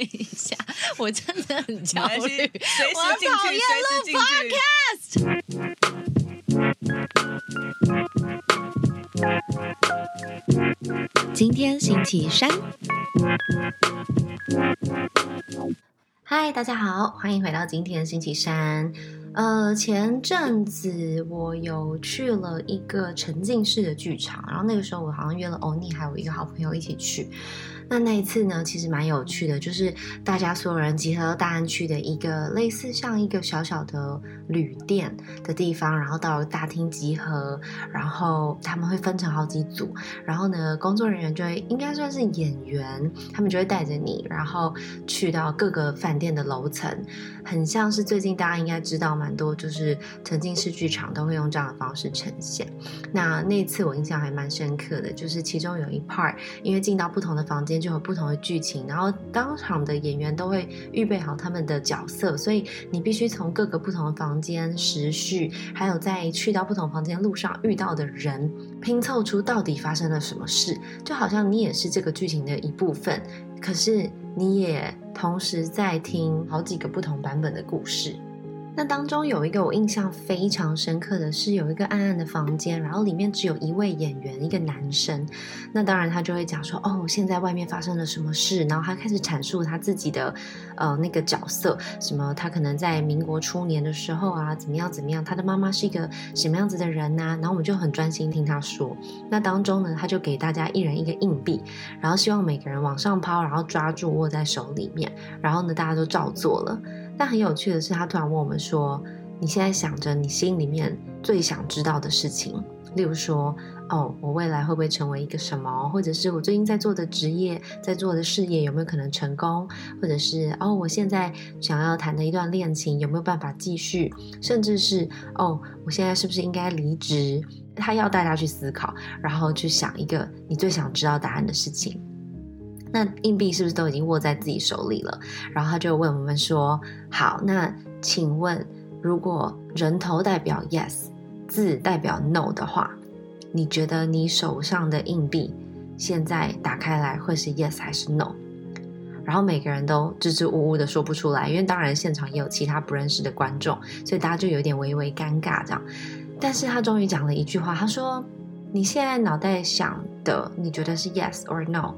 一下，我真的很焦虑，我讨厌录 podcast。今天星期三。嗨，大家好，欢迎回到今天星期三。呃，前阵子我有去了一个沉浸式的剧场，然后那个时候我好像约了欧尼还有一个好朋友一起去。那那一次呢，其实蛮有趣的，就是大家所有人集合到大安区的一个类似像一个小小的旅店的地方，然后到大厅集合，然后他们会分成好几组，然后呢，工作人员就会应该算是演员，他们就会带着你，然后去到各个饭店的楼层，很像是最近大家应该知道蛮多，就是沉浸式剧场都会用这样的方式呈现。那那一次我印象还蛮深刻的，就是其中有一 part，因为进到不同的房间就有不同的剧情，然后当场的演员都会预备好他们的角色，所以你必须从各个不同的房间时序，还有在去到不同房间路上遇到的人，拼凑出到底发生了什么事，就好像你也是这个剧情的一部分，可是你也同时在听好几个不同版本的故事。那当中有一个我印象非常深刻的是，有一个暗暗的房间，然后里面只有一位演员，一个男生。那当然他就会讲说，哦，现在外面发生了什么事，然后他开始阐述他自己的呃那个角色，什么他可能在民国初年的时候啊，怎么样怎么样，他的妈妈是一个什么样子的人呐、然后我们就很专心听他说。那当中呢，他就给大家一人一个硬币，然后希望每个人往上抛，然后抓住握在手里面，然后呢大家都照做了。但很有趣的是，他突然问我们说：“你现在想着你心里面最想知道的事情，例如说，哦，我未来会不会成为一个什么，或者是我最近在做的职业、在做的事业有没有可能成功，或者是哦，我现在想要谈的一段恋情有没有办法继续，甚至是哦，我现在是不是应该离职？”他要大家去思考，然后去想一个你最想知道答案的事情。那硬币是不是都已经握在自己手里了？然后他就问我们说：“好，那请问，如果人头代表 yes，字代表 no 的话，你觉得你手上的硬币现在打开来会是 yes 还是 no？” 然后每个人都支支吾吾的说不出来，因为当然现场也有其他不认识的观众，所以大家就有点微微尴尬这样。但是他终于讲了一句话，他说：“你现在脑袋想的，你觉得是 yes or no？”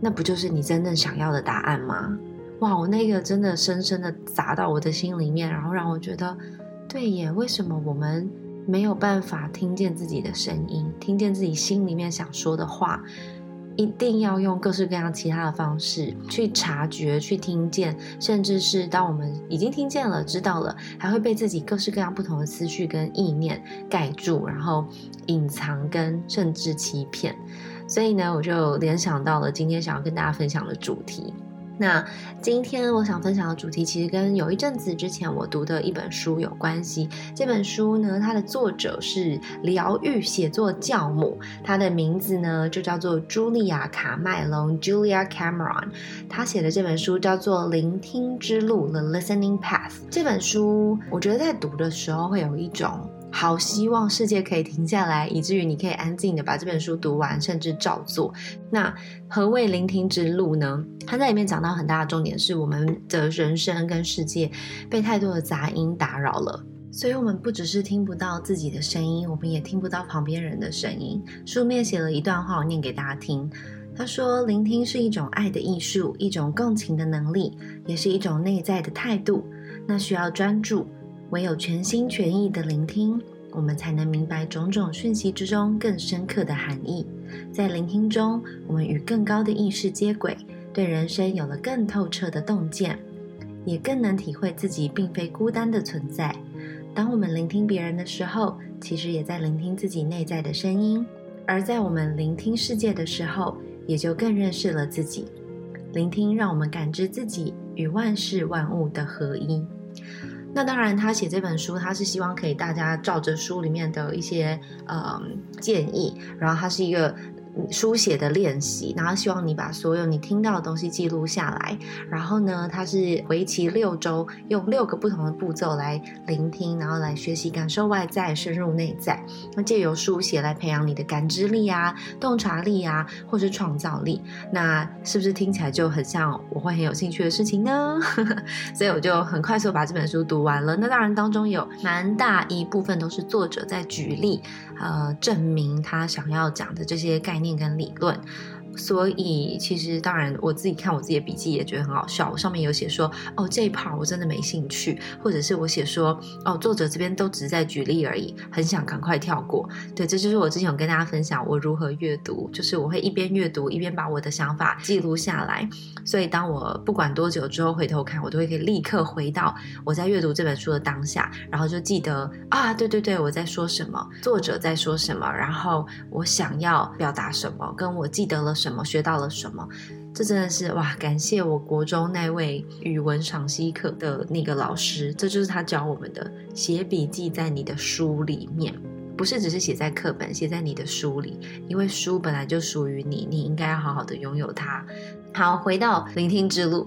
那不就是你真正想要的答案吗？哇，我那个真的深深的砸到我的心里面，然后让我觉得，对耶，为什么我们没有办法听见自己的声音，听见自己心里面想说的话？一定要用各式各样其他的方式去察觉、去听见，甚至是当我们已经听见了、知道了，还会被自己各式各样不同的思绪跟意念盖住，然后隐藏跟甚至欺骗。所以呢，我就联想到了今天想要跟大家分享的主题。那今天我想分享的主题，其实跟有一阵子之前我读的一本书有关系。这本书呢，它的作者是疗愈写作教母，她的名字呢就叫做茱莉亚·卡麦隆 （Julia Cameron）。她写的这本书叫做《聆听之路》（The Listening Path）。这本书，我觉得在读的时候会有一种。好希望世界可以停下来，以至于你可以安静的把这本书读完，甚至照做。那何谓聆听之路呢？他在里面讲到很大的重点是，我们的人生跟世界被太多的杂音打扰了，所以我们不只是听不到自己的声音，我们也听不到旁边人的声音。书面写了一段话，我念给大家听。他说：“聆听是一种爱的艺术，一种共情的能力，也是一种内在的态度。那需要专注。”唯有全心全意的聆听，我们才能明白种种讯息之中更深刻的含义。在聆听中，我们与更高的意识接轨，对人生有了更透彻的洞见，也更能体会自己并非孤单的存在。当我们聆听别人的时候，其实也在聆听自己内在的声音；而在我们聆听世界的时候，也就更认识了自己。聆听让我们感知自己与万事万物的合一。那当然，他写这本书，他是希望可以大家照着书里面的一些呃建议，然后他是一个书写的练习，然后希望你把所有你听到的东西记录下来。然后呢，它是为期六周，用六个不同的步骤来聆听，然后来学习感受外在，深入内在。那借由书写来培养你的感知力啊、洞察力啊，或是创造力。那是不是听起来就很像我会很有兴趣的事情呢？所以我就很快速把这本书读完了。那当然当中有蛮大一部分都是作者在举例，呃，证明他想要讲的这些概念跟理论。所以其实当然我自己看我自己的笔记也觉得很好笑，我上面有写说哦这一 part 我真的没兴趣，或者是我写说哦作者这边都只是在举例而已，很想赶快跳过。对，这就是我之前有跟大家分享我如何阅读，就是我会一边阅读一边把我的想法记录下来。所以当我不管多久之后回头看，我都会可以立刻回到我在阅读这本书的当下，然后就记得啊对对对我在说什么，作者在说什么，然后我想要表达什么，跟我记得了什。么学到了什么？这真的是哇！感谢我国中那位语文赏析课的那个老师，这就是他教我们的：写笔记在你的书里面，不是只是写在课本，写在你的书里，因为书本来就属于你，你应该要好好的拥有它。好，回到聆听之路。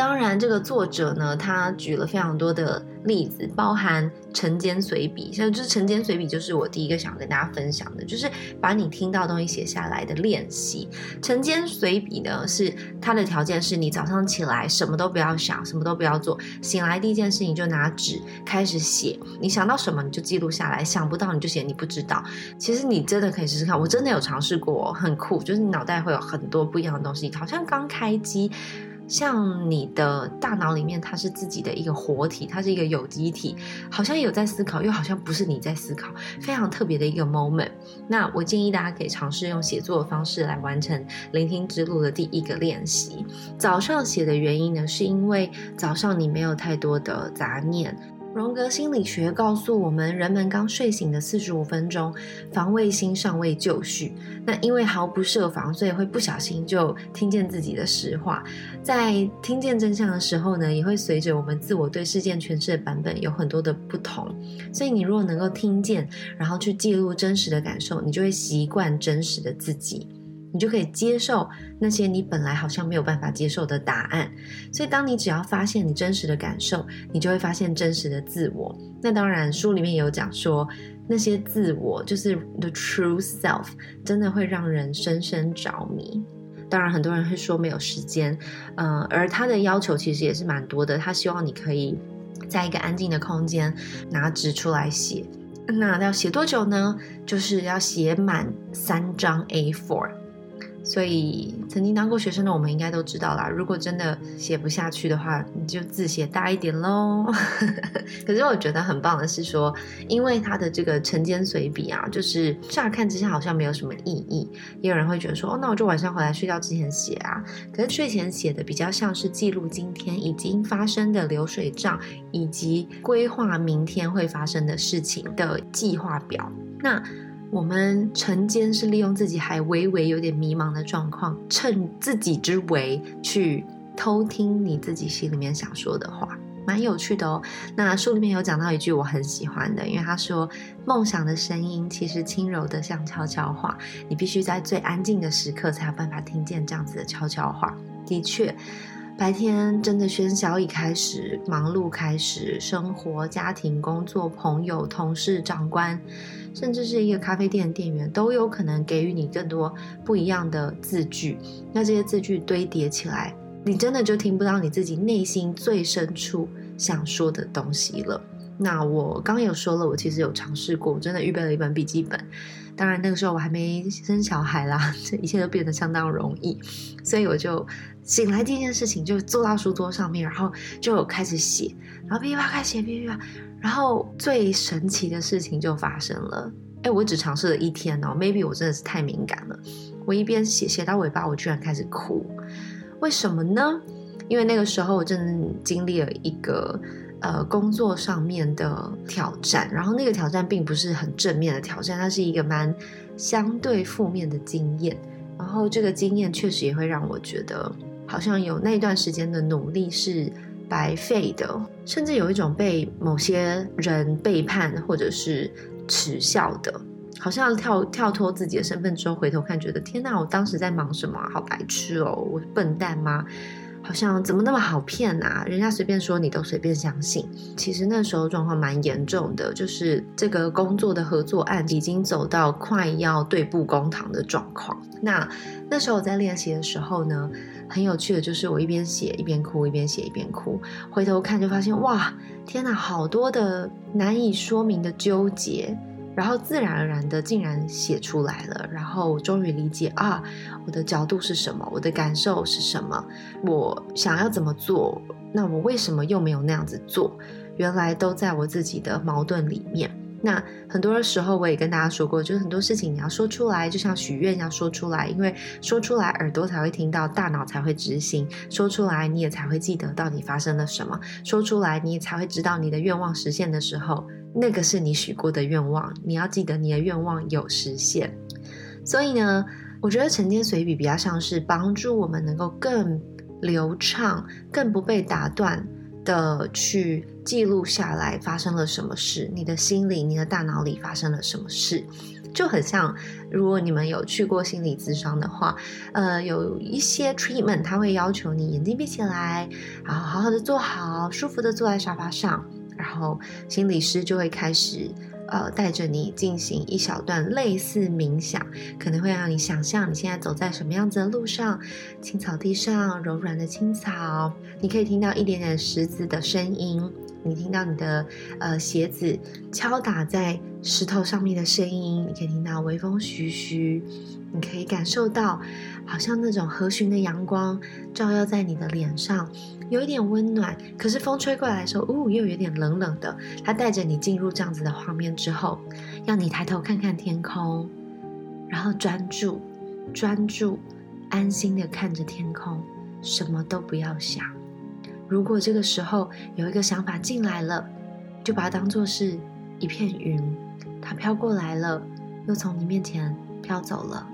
当然，这个作者呢，他举了非常多的例子，包含晨间随笔。像就是晨间随笔，就是我第一个想跟大家分享的，就是把你听到东西写下来的练习。晨间随笔呢，是它的条件是你早上起来什么都不要想，什么都不要做，醒来第一件事情就拿纸开始写。你想到什么你就记录下来，想不到你就写你不知道。其实你真的可以试试看，我真的有尝试过，很酷，就是你脑袋会有很多不一样的东西，好像刚开机。像你的大脑里面，它是自己的一个活体，它是一个有机体，好像有在思考，又好像不是你在思考，非常特别的一个 moment。那我建议大家可以尝试用写作的方式来完成聆听之路的第一个练习。早上写的原因呢，是因为早上你没有太多的杂念。荣格心理学告诉我们，人们刚睡醒的四十五分钟，防卫心尚未就绪。那因为毫不设防，所以会不小心就听见自己的实话。在听见真相的时候呢，也会随着我们自我对事件诠释的版本有很多的不同。所以你如果能够听见，然后去记录真实的感受，你就会习惯真实的自己。你就可以接受那些你本来好像没有办法接受的答案，所以当你只要发现你真实的感受，你就会发现真实的自我。那当然，书里面有讲说，那些自我就是 the true self，真的会让人深深着迷。当然，很多人会说没有时间，嗯，而他的要求其实也是蛮多的。他希望你可以在一个安静的空间拿纸出来写。那要写多久呢？就是要写满三张 A4。所以，曾经当过学生的我们应该都知道啦。如果真的写不下去的话，你就字写大一点喽。可是我觉得很棒的是说，因为他的这个晨间随笔啊，就是乍看之下好像没有什么意义。也有人会觉得说，哦，那我就晚上回来睡觉之前写啊。可是睡前写的比较像是记录今天已经发生的流水账，以及规划明天会发生的事情的计划表。那我们晨间是利用自己还微微有点迷茫的状况，趁自己之危去偷听你自己心里面想说的话，蛮有趣的哦。那书里面有讲到一句我很喜欢的，因为他说梦想的声音其实轻柔的像悄悄话，你必须在最安静的时刻才有办法听见这样子的悄悄话。的确。白天真的喧嚣一开始，忙碌开始，生活、家庭、工作、朋友、同事、长官，甚至是一个咖啡店的店员，都有可能给予你更多不一样的字句。那这些字句堆叠起来，你真的就听不到你自己内心最深处想说的东西了。那我刚有说了，我其实有尝试过，我真的预备了一本笔记本。当然那个时候我还没生小孩啦，这一切都变得相当容易，所以我就醒来第一件事情就坐到书桌上面，然后就开始写，然后噼里啪开写，噼里啪，然后最神奇的事情就发生了。哎，我只尝试了一天哦，maybe 我真的是太敏感了，我一边写写到尾巴，我居然开始哭，为什么呢？因为那个时候我正经历了一个。呃，工作上面的挑战，然后那个挑战并不是很正面的挑战，它是一个蛮相对负面的经验。然后这个经验确实也会让我觉得，好像有那段时间的努力是白费的，甚至有一种被某些人背叛或者是耻笑的好像跳跳脱自己的身份之后，回头看，觉得天哪，我当时在忙什么？好白痴哦，我笨蛋吗？好像怎么那么好骗啊？人家随便说你都随便相信。其实那时候状况蛮严重的，就是这个工作的合作案已经走到快要对簿公堂的状况。那那时候我在练习的时候呢，很有趣的就是我一边写一边哭，一边写一边哭。回头看就发现哇，天哪，好多的难以说明的纠结。然后自然而然的竟然写出来了，然后终于理解啊，我的角度是什么，我的感受是什么，我想要怎么做，那我为什么又没有那样子做？原来都在我自己的矛盾里面。那很多的时候我也跟大家说过，就是很多事情你要说出来，就像许愿要说出来，因为说出来耳朵才会听到，大脑才会执行，说出来你也才会记得到底发生了什么，说出来你也才会知道你的愿望实现的时候。那个是你许过的愿望，你要记得你的愿望有实现。所以呢，我觉得晨间随笔比较像是帮助我们能够更流畅、更不被打断的去记录下来发生了什么事，你的心里、你的大脑里发生了什么事，就很像如果你们有去过心理咨商的话，呃，有一些 treatment 他会要求你眼睛闭起来，然后好好的坐好，舒服的坐在沙发上。然后心理师就会开始，呃，带着你进行一小段类似冥想，可能会让你想象你现在走在什么样子的路上，青草地上，柔软的青草，你可以听到一点点石子的声音，你听到你的呃鞋子敲打在石头上面的声音，你可以听到微风徐徐，你可以感受到好像那种和煦的阳光照耀在你的脸上。有一点温暖，可是风吹过来的时候，呜，又有点冷冷的。它带着你进入这样子的画面之后，要你抬头看看天空，然后专注、专注、安心的看着天空，什么都不要想。如果这个时候有一个想法进来了，就把它当做是一片云，它飘过来了，又从你面前飘走了，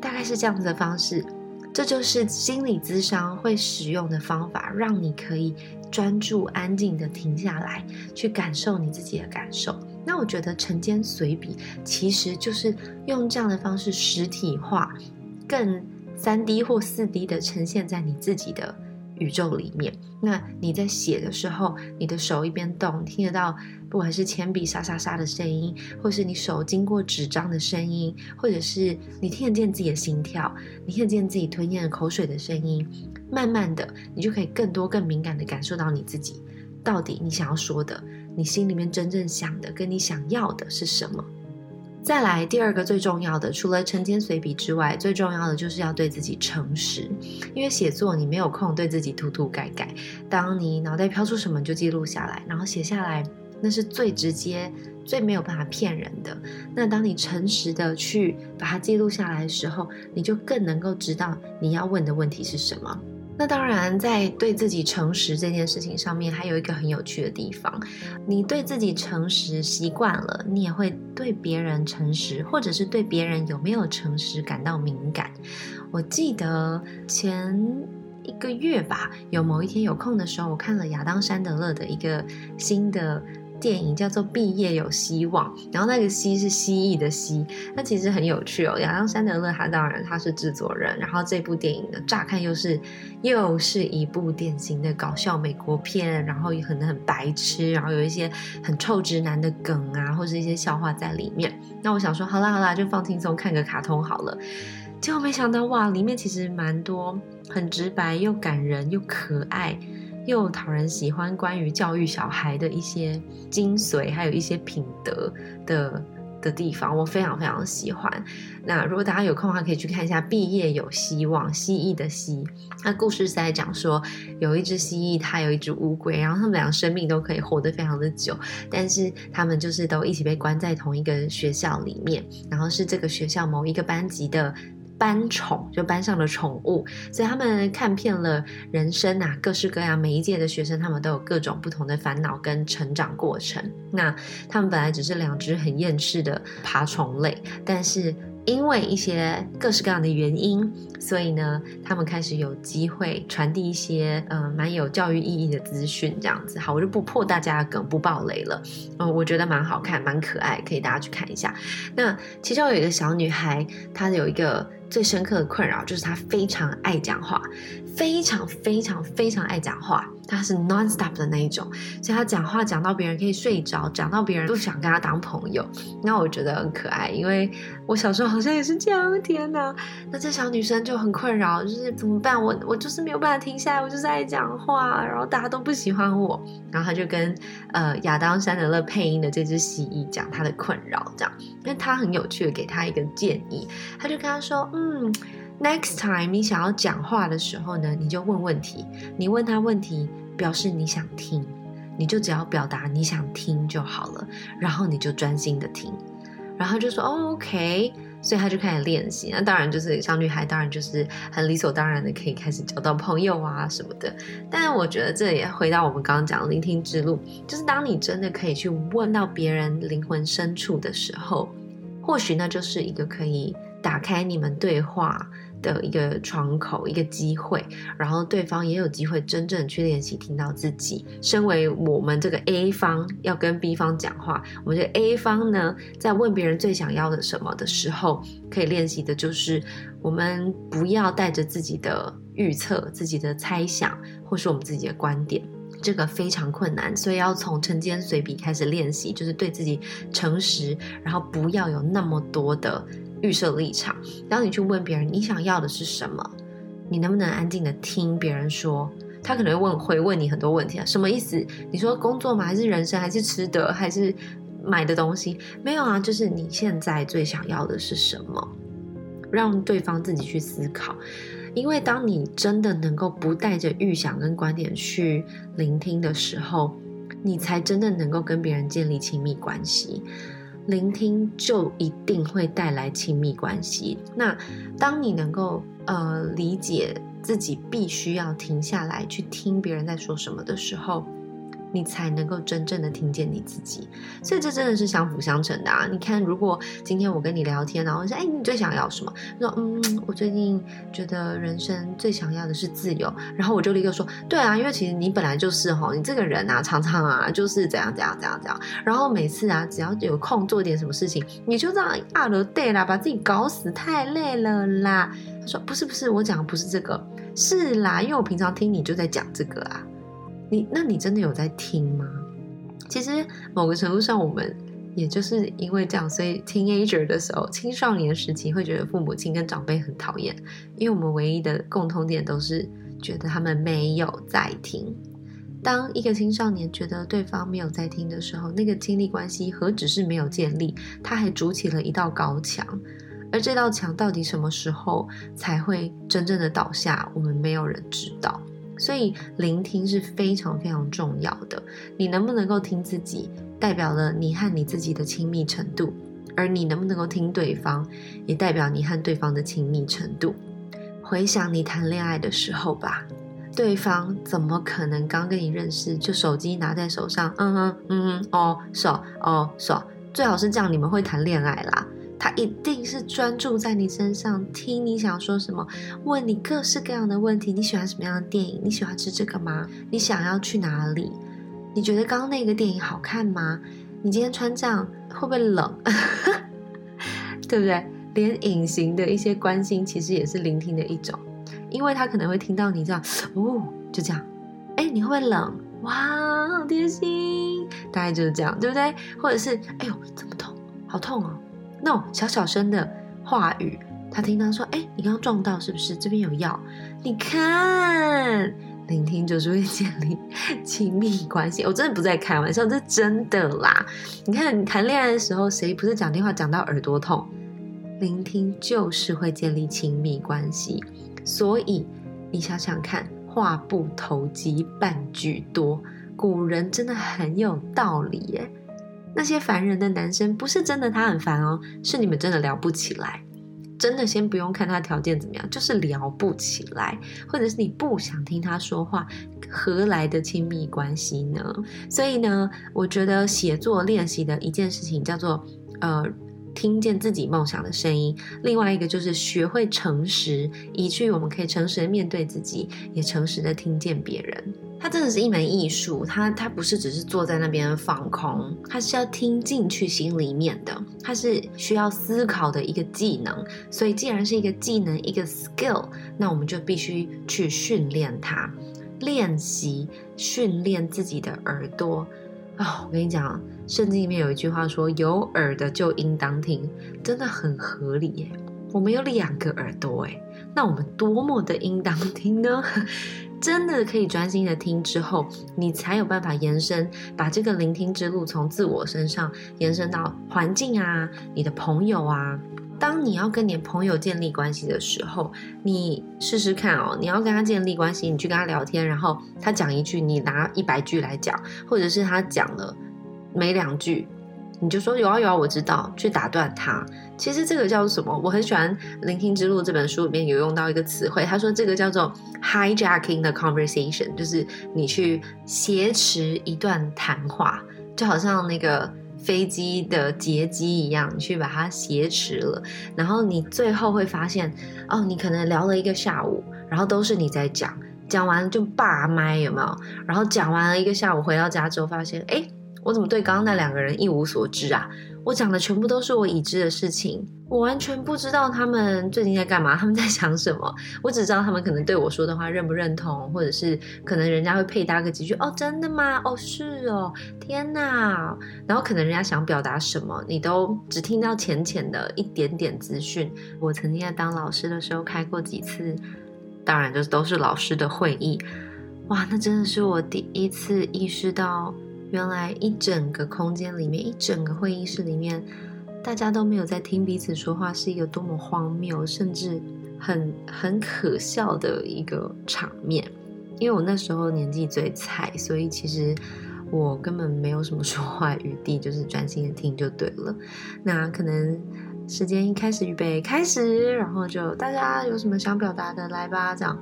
大概是这样子的方式。这就是心理咨商会使用的方法，让你可以专注、安静的停下来，去感受你自己的感受。那我觉得晨间随笔其实就是用这样的方式实体化，更三 D 或四 D 的呈现在你自己的。宇宙里面，那你在写的时候，你的手一边动，听得到不管是铅笔沙沙沙的声音，或是你手经过纸张的声音，或者是你听得见自己的心跳，你听得见自己吞咽口水的声音，慢慢的，你就可以更多、更敏感的感受到你自己到底你想要说的，你心里面真正想的，跟你想要的是什么。再来第二个最重要的，除了晨间随笔之外，最重要的就是要对自己诚实。因为写作你没有空对自己涂涂改改，当你脑袋飘出什么就记录下来，然后写下来，那是最直接、最没有办法骗人的。那当你诚实的去把它记录下来的时候，你就更能够知道你要问的问题是什么。那当然，在对自己诚实这件事情上面，还有一个很有趣的地方。你对自己诚实习惯了，你也会对别人诚实，或者是对别人有没有诚实感到敏感。我记得前一个月吧，有某一天有空的时候，我看了亚当·山德勒的一个新的。电影叫做《毕业有希望》，然后那个“希”是蜥蜴的“蜥”，那其实很有趣哦。亚当·山德勒他当然他是制作人，然后这部电影呢，乍看又是又是一部典型的搞笑美国片，然后也可能很白痴，然后有一些很臭直男的梗啊，或是一些笑话在里面。那我想说，好啦好啦，就放轻松看个卡通好了。结果没想到哇，里面其实蛮多很直白又感人又可爱。又讨人喜欢，关于教育小孩的一些精髓，还有一些品德的的地方，我非常非常喜欢。那如果大家有空的话，可以去看一下《毕业有希望》，蜥蜴的蜥。那故事是在讲说，有一只蜥蜴，它有一只乌龟，然后他们俩生命都可以活得非常的久，但是他们就是都一起被关在同一个学校里面，然后是这个学校某一个班级的。班宠就班上的宠物，所以他们看遍了人生啊，各式各样，每一届的学生他们都有各种不同的烦恼跟成长过程。那他们本来只是两只很厌世的爬虫类，但是因为一些各式各样的原因，所以呢，他们开始有机会传递一些呃蛮有教育意义的资讯，这样子。好，我就不破大家的梗，不爆雷了。嗯，我觉得蛮好看，蛮可爱，可以大家去看一下。那其中有一个小女孩，她有一个最深刻的困扰，就是他非常爱讲话，非常非常非常爱讲话。她是 non-stop 的那一种，所以她讲话讲到别人可以睡着，讲到别人不想跟她当朋友。那我觉得很可爱，因为我小时候好像也是这样。天哪，那这小女生就很困扰，就是怎么办？我我就是没有办法停下来，我就是爱讲话，然后大家都不喜欢我。然后她就跟呃亚当·山德勒配音的这只蜥蜴讲她的困扰，这样，因为他很有趣的给她一个建议，他就跟她说，嗯。Next time，你想要讲话的时候呢，你就问问题。你问他问题，表示你想听，你就只要表达你想听就好了。然后你就专心的听，然后就说哦，OK。所以他就开始练习。那当然就是小女孩，当然就是很理所当然的可以开始交到朋友啊什么的。但是我觉得这也回到我们刚刚讲的聆听之路，就是当你真的可以去问到别人灵魂深处的时候，或许那就是一个可以打开你们对话。的一个窗口，一个机会，然后对方也有机会真正去练习听到自己。身为我们这个 A 方要跟 B 方讲话，我们这个 A 方呢，在问别人最想要的什么的时候，可以练习的就是我们不要带着自己的预测、自己的猜想，或是我们自己的观点，这个非常困难，所以要从晨间随笔开始练习，就是对自己诚实，然后不要有那么多的。预设立场，当你去问别人你想要的是什么，你能不能安静的听别人说？他可能会问会问你很多问题啊，什么意思？你说工作吗？还是人生？还是吃的？还是买的东西？没有啊，就是你现在最想要的是什么？让对方自己去思考，因为当你真的能够不带着预想跟观点去聆听的时候，你才真的能够跟别人建立亲密关系。聆听就一定会带来亲密关系。那当你能够呃理解自己必须要停下来去听别人在说什么的时候。你才能够真正的听见你自己，所以这真的是相辅相成的啊！你看，如果今天我跟你聊天，然后说，哎，你最想要什么？说，嗯，我最近觉得人生最想要的是自由。然后我就立刻说，对啊，因为其实你本来就是哈，你这个人啊，常常啊，就是怎样怎样怎样怎样。然后每次啊，只要有空做点什么事情，你就这样啊了对啦，把自己搞死，太累了啦。他说，不是不是，我讲的不是这个，是啦，因为我平常听你就在讲这个啊。你那你真的有在听吗？其实某个程度上，我们也就是因为这样，所以 teenager 的时候，青少年时期会觉得父母亲跟长辈很讨厌，因为我们唯一的共同点都是觉得他们没有在听。当一个青少年觉得对方没有在听的时候，那个亲密关系何止是没有建立，他还筑起了一道高墙。而这道墙到底什么时候才会真正的倒下，我们没有人知道。所以，聆听是非常非常重要的。你能不能够听自己，代表了你和你自己的亲密程度；而你能不能够听对方，也代表你和对方的亲密程度。回想你谈恋爱的时候吧，对方怎么可能刚跟你认识就手机拿在手上？嗯哼，嗯哼，哦，爽，哦，爽，最好是这样，你们会谈恋爱啦。他一定是专注在你身上，听你想说什么，问你各式各样的问题。你喜欢什么样的电影？你喜欢吃这个吗？你想要去哪里？你觉得刚刚那个电影好看吗？你今天穿这样会不会冷？对不对？连隐形的一些关心，其实也是聆听的一种，因为他可能会听到你这样，哦，就这样，哎，你会不会冷？哇，好贴心，大概就是这样，对不对？或者是，哎呦，这么痛，好痛哦。那种小小声的话语，他听到说：“哎，你刚刚撞到是不是？这边有药。”你看，聆听就是会建立亲密关系。我真的不在开玩笑，这真的啦。你看，谈恋爱的时候，谁不是讲电话讲到耳朵痛？聆听就是会建立亲密关系。所以你想想看，话不投机半句多，古人真的很有道理耶。那些烦人的男生不是真的他很烦哦，是你们真的聊不起来。真的先不用看他条件怎么样，就是聊不起来，或者是你不想听他说话，何来的亲密关系呢？所以呢，我觉得写作练习的一件事情叫做呃听见自己梦想的声音，另外一个就是学会诚实，以至于我们可以诚实的面对自己，也诚实的听见别人。它真的是一门艺术，它它不是只是坐在那边放空，它是要听进去心里面的，它是需要思考的一个技能。所以既然是一个技能，一个 skill，那我们就必须去训练它，练习训练自己的耳朵。我跟你讲，圣经里面有一句话说：“有耳的就应当听”，真的很合理耶。我们有两个耳朵哎，那我们多么的应当听呢？真的可以专心的听之后，你才有办法延伸，把这个聆听之路从自我身上延伸到环境啊，你的朋友啊。当你要跟你的朋友建立关系的时候，你试试看哦，你要跟他建立关系，你去跟他聊天，然后他讲一句，你拿一百句来讲，或者是他讲了没两句。你就说有啊有啊，我知道，去打断他。其实这个叫做什么？我很喜欢《聆听之路》这本书里面有用到一个词汇，他说这个叫做 hijacking the conversation，就是你去挟持一段谈话，就好像那个飞机的劫机一样，你去把它挟持了，然后你最后会发现，哦，你可能聊了一个下午，然后都是你在讲，讲完就霸麦有没有？然后讲完了一个下午，回到家之后发现，哎。我怎么对刚刚那两个人一无所知啊？我讲的全部都是我已知的事情，我完全不知道他们最近在干嘛，他们在想什么。我只知道他们可能对我说的话认不认同，或者是可能人家会配搭个几句哦，真的吗？哦，是哦，天哪！然后可能人家想表达什么，你都只听到浅浅的一点点资讯。我曾经在当老师的时候开过几次，当然就是都是老师的会议，哇，那真的是我第一次意识到。原来一整个空间里面，一整个会议室里面，大家都没有在听彼此说话，是一个多么荒谬，甚至很很可笑的一个场面。因为我那时候年纪最菜，所以其实我根本没有什么说话余 地，就是专心的听就对了。那可能。时间一开始，预备开始，然后就大家有什么想表达的来吧，这样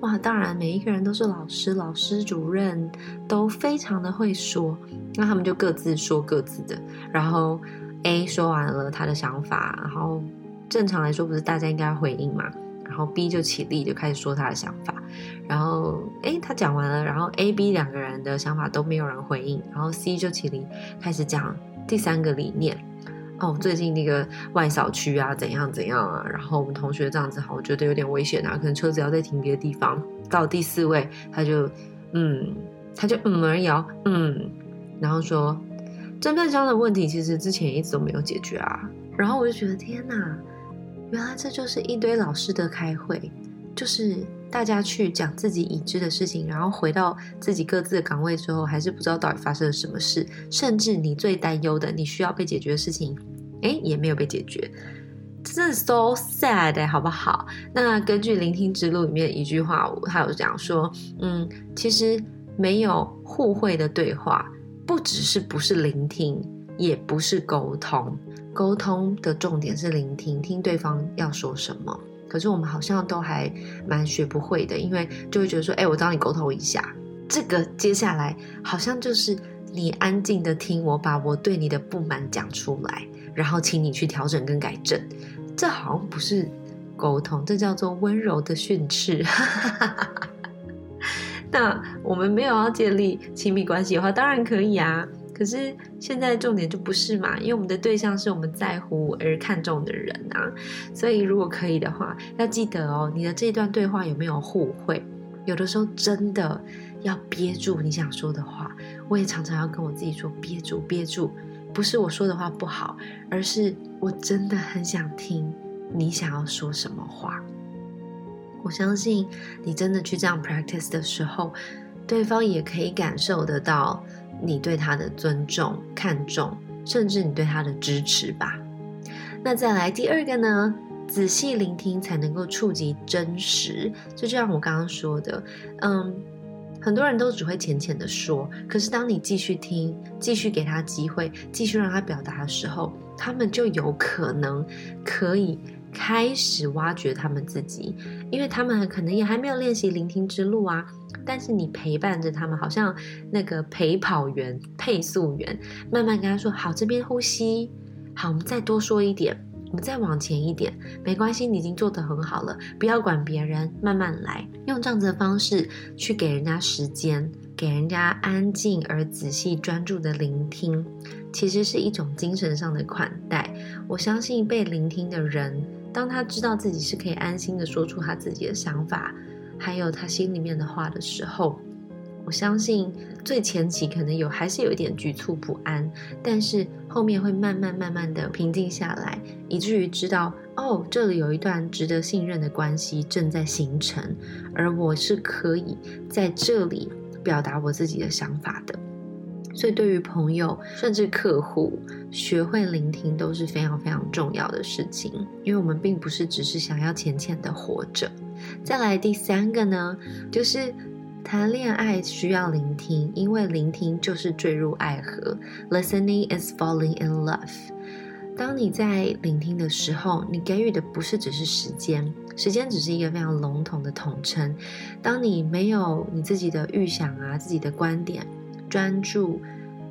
哇，当然每一个人都是老师，老师主任都非常的会说，那他们就各自说各自的，然后 A 说完了他的想法，然后正常来说不是大家应该回应嘛，然后 B 就起立就开始说他的想法，然后哎他讲完了，然后 A、B 两个人的想法都没有人回应，然后 C 就起立开始讲第三个理念。哦，最近那个外扫区啊，怎样怎样啊？然后我们同学这样子，好，我觉得有点危险啊，可能车子要再停别的地方。到第四位，他就嗯，他就嗯而摇，嗯，然后说真正箱的问题其实之前一直都没有解决啊。然后我就觉得天哪，原来这就是一堆老师的开会，就是大家去讲自己已知的事情，然后回到自己各自的岗位之后，还是不知道到底发生了什么事，甚至你最担忧的、你需要被解决的事情。哎，也没有被解决，真的 so sad，好不好？那根据《聆听之路》里面一句话，他有讲说，嗯，其实没有互惠的对话，不只是不是聆听，也不是沟通。沟通的重点是聆听，听对方要说什么。可是我们好像都还蛮学不会的，因为就会觉得说，哎，我找你沟通一下，这个接下来好像就是你安静的听我把我对你的不满讲出来。然后请你去调整跟改正，这好像不是沟通，这叫做温柔的训斥。那我们没有要建立亲密关系的话，当然可以啊。可是现在重点就不是嘛，因为我们的对象是我们在乎而看重的人啊。所以如果可以的话，要记得哦，你的这段对话有没有互惠？有的时候真的要憋住你想说的话。我也常常要跟我自己说，憋住，憋住。不是我说的话不好，而是我真的很想听你想要说什么话。我相信你真的去这样 practice 的时候，对方也可以感受得到你对他的尊重、看重，甚至你对他的支持吧。那再来第二个呢？仔细聆听才能够触及真实。就像我刚刚说的，嗯。很多人都只会浅浅的说，可是当你继续听，继续给他机会，继续让他表达的时候，他们就有可能可以开始挖掘他们自己，因为他们可能也还没有练习聆听之路啊。但是你陪伴着他们，好像那个陪跑员、配速员，慢慢跟他说：“好，这边呼吸，好，我们再多说一点，我们再往前一点，没关系，你已经做得很好了，不要管别人，慢慢来，用这样子的方式去给人家时间，给人家安静而仔细专注的聆听，其实是一种精神上的款待。我相信被聆听的人，当他知道自己是可以安心的说出他自己的想法，还有他心里面的话的时候。我相信最前期可能有还是有一点局促不安，但是后面会慢慢慢慢的平静下来，以至于知道哦，这里有一段值得信任的关系正在形成，而我是可以在这里表达我自己的想法的。所以对于朋友甚至客户，学会聆听都是非常非常重要的事情，因为我们并不是只是想要浅浅的活着。再来第三个呢，就是。谈恋爱需要聆听，因为聆听就是坠入爱河。Listening is falling in love。当你在聆听的时候，你给予的不是只是时间，时间只是一个非常笼统的统称。当你没有你自己的预想啊，自己的观点，专注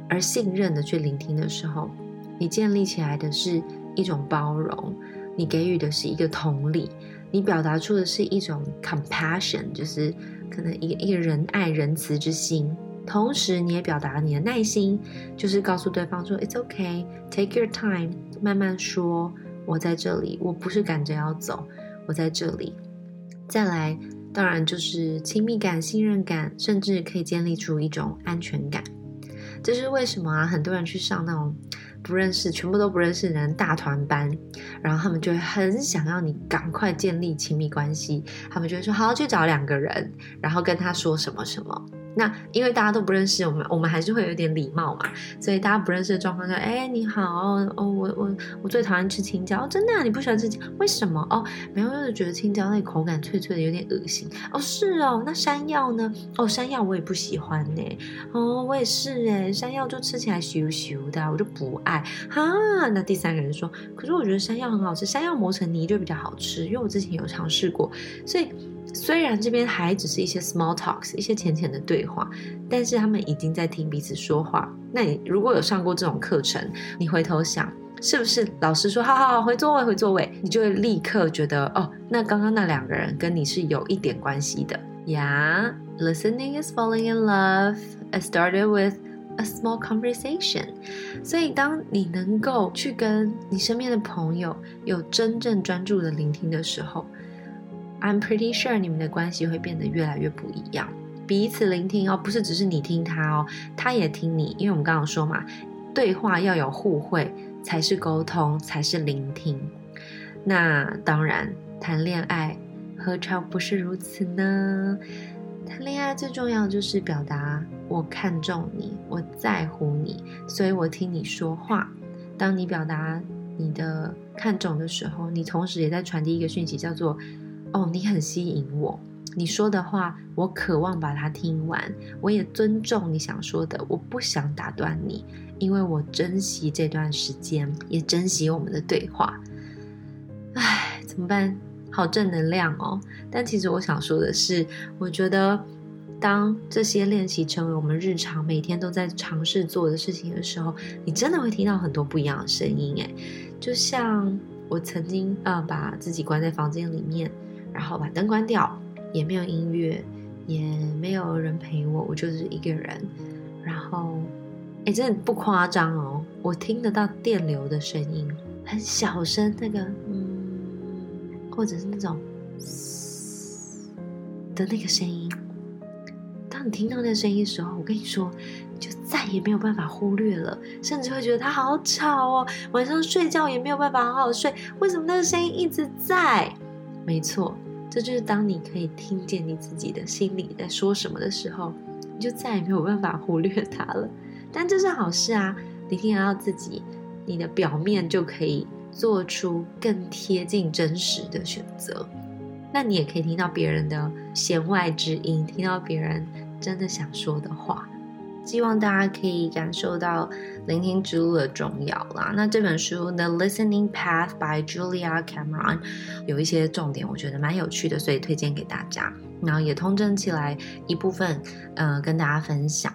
而信任的去聆听的时候，你建立起来的是一种包容，你给予的是一个同理，你表达出的是一种 compassion，就是。可能一个一个仁爱仁慈之心，同时你也表达你的耐心，就是告诉对方说：“It's okay, take your time，慢慢说，我在这里，我不是赶着要走，我在这里。”再来，当然就是亲密感、信任感，甚至可以建立出一种安全感。这是为什么啊？很多人去上那种。不认识，全部都不认识的人，大团班，然后他们就会很想要你赶快建立亲密关系，他们就会说好去找两个人，然后跟他说什么什么。那因为大家都不认识我们，我们还是会有点礼貌嘛。所以大家不认识的状况下，哎，你好，哦，我我我最讨厌吃青椒，真的，你不喜欢吃青椒？为什么？哦，没有，就是觉得青椒那口感脆脆的，有点恶心。哦，是哦，那山药呢？哦，山药我也不喜欢呢。哦，我也是哎，山药就吃起来咻咻的，我就不爱。哈，那第三个人说，可是我觉得山药很好吃，山药磨成泥就比较好吃，因为我之前有尝试过，所以。虽然这边还只是一些 small talks，一些浅浅的对话，但是他们已经在听彼此说话。那你如果有上过这种课程，你回头想，是不是老师说好好好回座位回座位，你就会立刻觉得哦，那刚刚那两个人跟你是有一点关系的。Yeah, listening is falling in love. I started with a small conversation. 所以当你能够去跟你身边的朋友有真正专注的聆听的时候。I'm pretty sure 你们的关系会变得越来越不一样，彼此聆听哦，不是只是你听他哦，他也听你，因为我们刚刚说嘛，对话要有互惠才是沟通，才是聆听。那当然，谈恋爱何尝不是如此呢？谈恋爱最重要就是表达我看重你，我在乎你，所以我听你说话。当你表达你的看重的时候，你同时也在传递一个讯息，叫做。哦，你很吸引我，你说的话我渴望把它听完，我也尊重你想说的，我不想打断你，因为我珍惜这段时间，也珍惜我们的对话。唉，怎么办？好正能量哦！但其实我想说的是，我觉得当这些练习成为我们日常每天都在尝试做的事情的时候，你真的会听到很多不一样的声音。诶，就像我曾经啊，把自己关在房间里面。然后把灯关掉，也没有音乐，也没有人陪我，我就是一个人。然后，哎，真的不夸张哦，我听得到电流的声音，很小声，那个嗯，或者是那种的那个声音。当你听到那个声音的时候，我跟你说，就再也没有办法忽略了，甚至会觉得它好吵哦，晚上睡觉也没有办法好好睡。为什么那个声音一直在？没错。这就是当你可以听见你自己的心里在说什么的时候，你就再也没有办法忽略它了。但这是好事啊！你听到自己，你的表面就可以做出更贴近真实的选择。那你也可以听到别人的弦外之音，听到别人真的想说的话。希望大家可以感受到聆听之路的重要啦。那这本书《The Listening Path》by Julia Cameron 有一些重点，我觉得蛮有趣的，所以推荐给大家。然后也通证起来一部分，嗯，跟大家分享。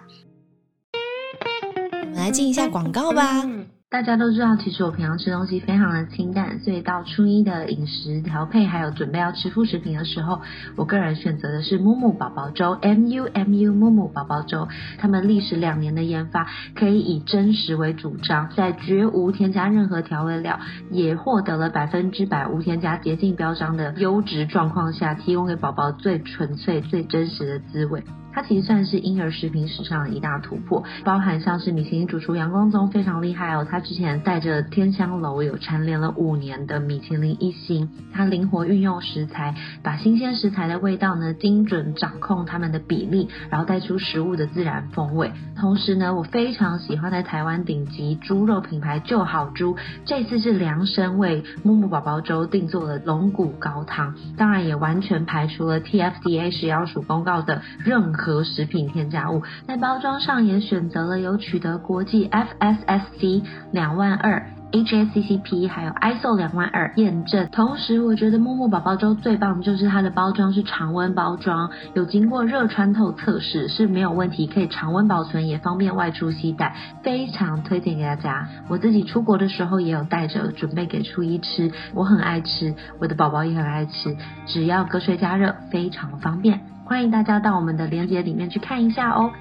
我们来进一下广告吧。大家都知道，其实我平常吃东西非常的清淡，所以到初一的饮食调配还有准备要吃副食品的时候，我个人选择的是木木宝宝粥 M U M U 木木宝宝粥。他们历时两年的研发，可以以真实为主张，在绝无添加任何调味料，也获得了百分之百无添加洁净标章的优质状况下，提供给宝宝最纯粹、最真实的滋味。它其实算是婴儿食品史上的一大突破，包含像是米其林主厨杨光宗非常厉害哦，他之前带着天香楼有蝉联了五年的米其林一星，他灵活运用食材，把新鲜食材的味道呢精准掌控它们的比例，然后带出食物的自然风味。同时呢，我非常喜欢在台湾顶级猪肉品牌就好猪，这次是量身为木木宝宝粥定做了龙骨高汤，当然也完全排除了 TFDA 食药署公告的任何食品添加物，在包装上也选择了有取得国际 FSSC 两万二。HACCP 还有 ISO 两万二验证，同时我觉得木木宝宝粥最棒的就是它的包装是常温包装，有经过热穿透测试是没有问题，可以常温保存，也方便外出携带，非常推荐给大家。我自己出国的时候也有带着，准备给初一吃，我很爱吃，我的宝宝也很爱吃，只要隔水加热，非常方便。欢迎大家到我们的链接里面去看一下哦。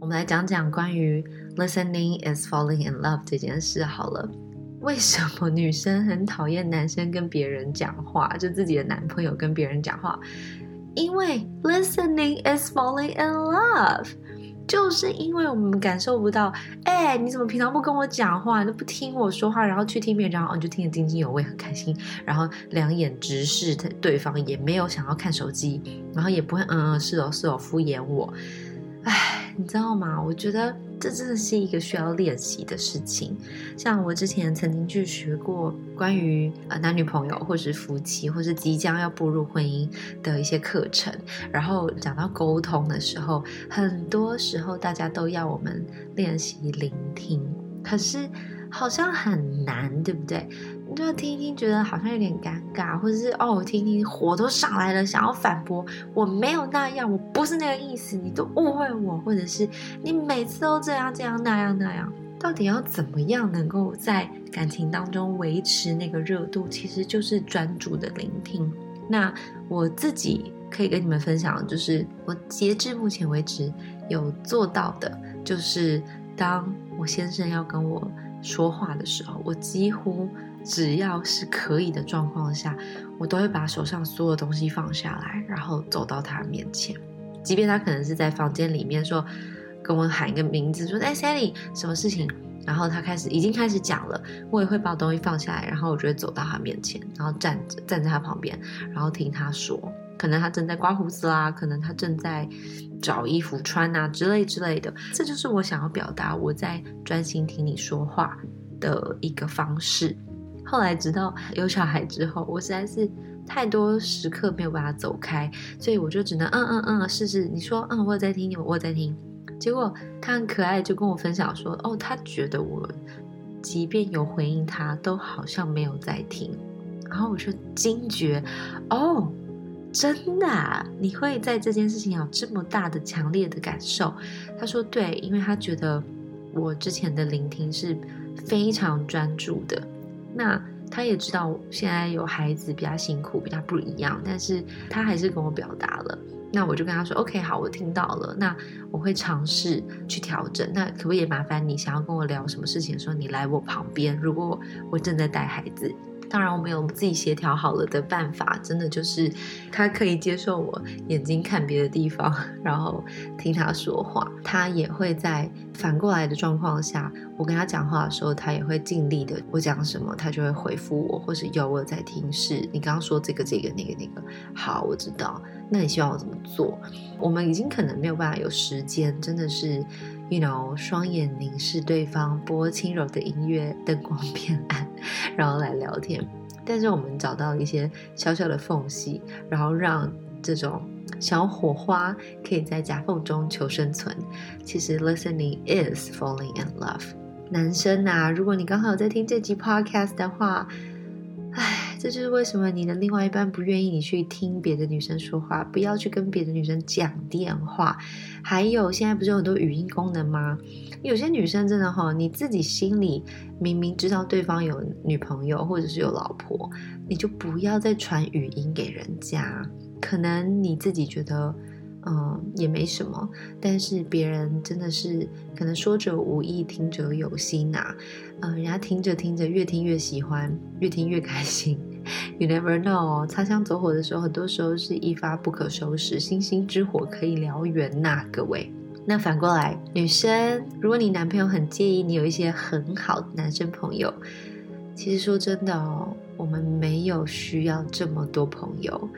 我们来讲讲关于 listening is falling in love 这件事好了。为什么女生很讨厌男生跟别人讲话，就自己的男朋友跟别人讲话？因为 listening is falling in love，就是因为我们感受不到，哎，你怎么平常不跟我讲话，都不听我说话，然后去听别人讲话，你就听得津津有味，很开心，然后两眼直视对方，也没有想要看手机，然后也不会嗯嗯是哦是哦敷衍我，哎。你知道吗？我觉得这真的是一个需要练习的事情。像我之前曾经去学过关于呃男女朋友，或是夫妻，或是即将要步入婚姻的一些课程。然后讲到沟通的时候，很多时候大家都要我们练习聆听，可是好像很难，对不对？你就听一听，觉得好像有点尴尬，或者是哦，我听听火都上来了，想要反驳，我没有那样，我不是那个意思，你都误会我，或者是你每次都这样这样那样那样，到底要怎么样能够在感情当中维持那个热度？其实就是专注的聆听。那我自己可以跟你们分享，就是我截至目前为止有做到的，就是当我先生要跟我说话的时候，我几乎。只要是可以的状况下，我都会把手上所有东西放下来，然后走到他面前。即便他可能是在房间里面说，跟我喊一个名字，说“哎，Sally，什么事情？”然后他开始已经开始讲了，我也会把东西放下来，然后我就会走到他面前，然后站着站在他旁边，然后听他说。可能他正在刮胡子啦，可能他正在找衣服穿啊之类之类的。这就是我想要表达我在专心听你说话的一个方式。后来，直到有小孩之后，我实在是太多时刻没有办法走开，所以我就只能嗯嗯嗯试试。你说嗯，我在听你，我在听。结果他很可爱，就跟我分享说，哦，他觉得我即便有回应他，都好像没有在听。然后我就惊觉，哦，真的，你会在这件事情有这么大的强烈的感受？他说对，因为他觉得我之前的聆听是非常专注的。那他也知道现在有孩子比较辛苦，比较不一样，但是他还是跟我表达了。那我就跟他说：“OK，好，我听到了。那我会尝试去调整。那可不可以麻烦你，想要跟我聊什么事情的时候，你来我旁边？如果我正在带孩子。”当然，我们有自己协调好了的办法，真的就是他可以接受我眼睛看别的地方，然后听他说话。他也会在反过来的状况下，我跟他讲话的时候，他也会尽力的。我讲什么，他就会回复我，或是有我在听。是你刚刚说这个、这个、那个、那个，好，我知道。那你希望我怎么做？我们已经可能没有办法有时间，真的是。You know，双眼凝视对方，播轻柔的音乐，灯光 变暗，然后来聊天。但是我们找到一些小小的缝隙，然后让这种小火花可以在夹缝中求生存。其实，listening is falling in love。男生啊，如果你刚好在听这集 podcast 的话，唉。这就是为什么你的另外一半不愿意你去听别的女生说话，不要去跟别的女生讲电话。还有，现在不是有很多语音功能吗？有些女生真的哈，你自己心里明明知道对方有女朋友或者是有老婆，你就不要再传语音给人家。可能你自己觉得。嗯，也没什么，但是别人真的是可能说者无意，听者有心呐。嗯，人家听着听着越听越喜欢，越听越开心。You never know，擦枪走火的时候，很多时候是一发不可收拾，星星之火可以燎原呐，各位。那反过来，女生，如果你男朋友很介意你有一些很好的男生朋友，其实说真的哦，我们没有需要这么多朋友。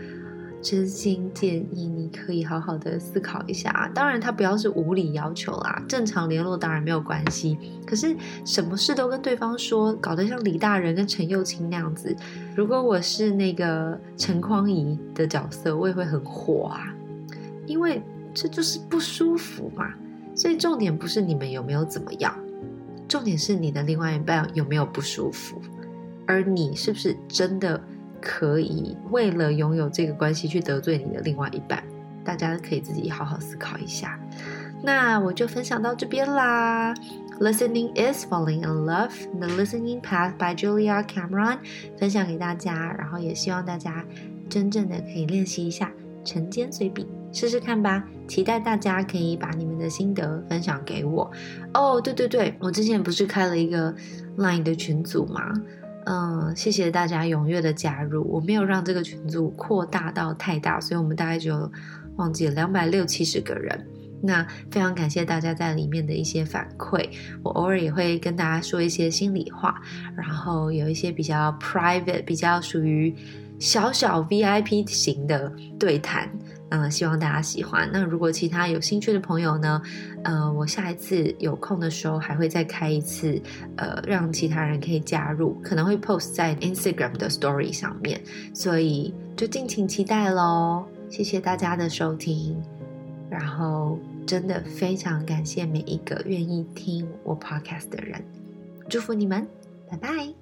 真心建议你可以好好的思考一下啊，当然他不要是无理要求啦，正常联络当然没有关系。可是什么事都跟对方说，搞得像李大人跟陈幼卿那样子，如果我是那个陈匡怡的角色，我也会很火啊，因为这就是不舒服嘛。所以重点不是你们有没有怎么样，重点是你的另外一半有没有不舒服，而你是不是真的。可以为了拥有这个关系去得罪你的另外一半，大家可以自己好好思考一下。那我就分享到这边啦。Listening is falling in love. The listening path by Julia Cameron，分享给大家，然后也希望大家真正的可以练习一下晨间随笔，试试看吧。期待大家可以把你们的心得分享给我。哦，对对对，我之前不是开了一个 Line 的群组吗？嗯，谢谢大家踊跃的加入。我没有让这个群组扩大到太大，所以我们大概只有忘记了两百六七十个人。那非常感谢大家在里面的一些反馈，我偶尔也会跟大家说一些心里话，然后有一些比较 private、比较属于小小 VIP 型的对谈。嗯，希望大家喜欢。那如果其他有兴趣的朋友呢？呃，我下一次有空的时候还会再开一次，呃，让其他人可以加入，可能会 post 在 Instagram 的 Story 上面，所以就敬请期待喽。谢谢大家的收听，然后真的非常感谢每一个愿意听我 Podcast 的人，祝福你们，拜拜。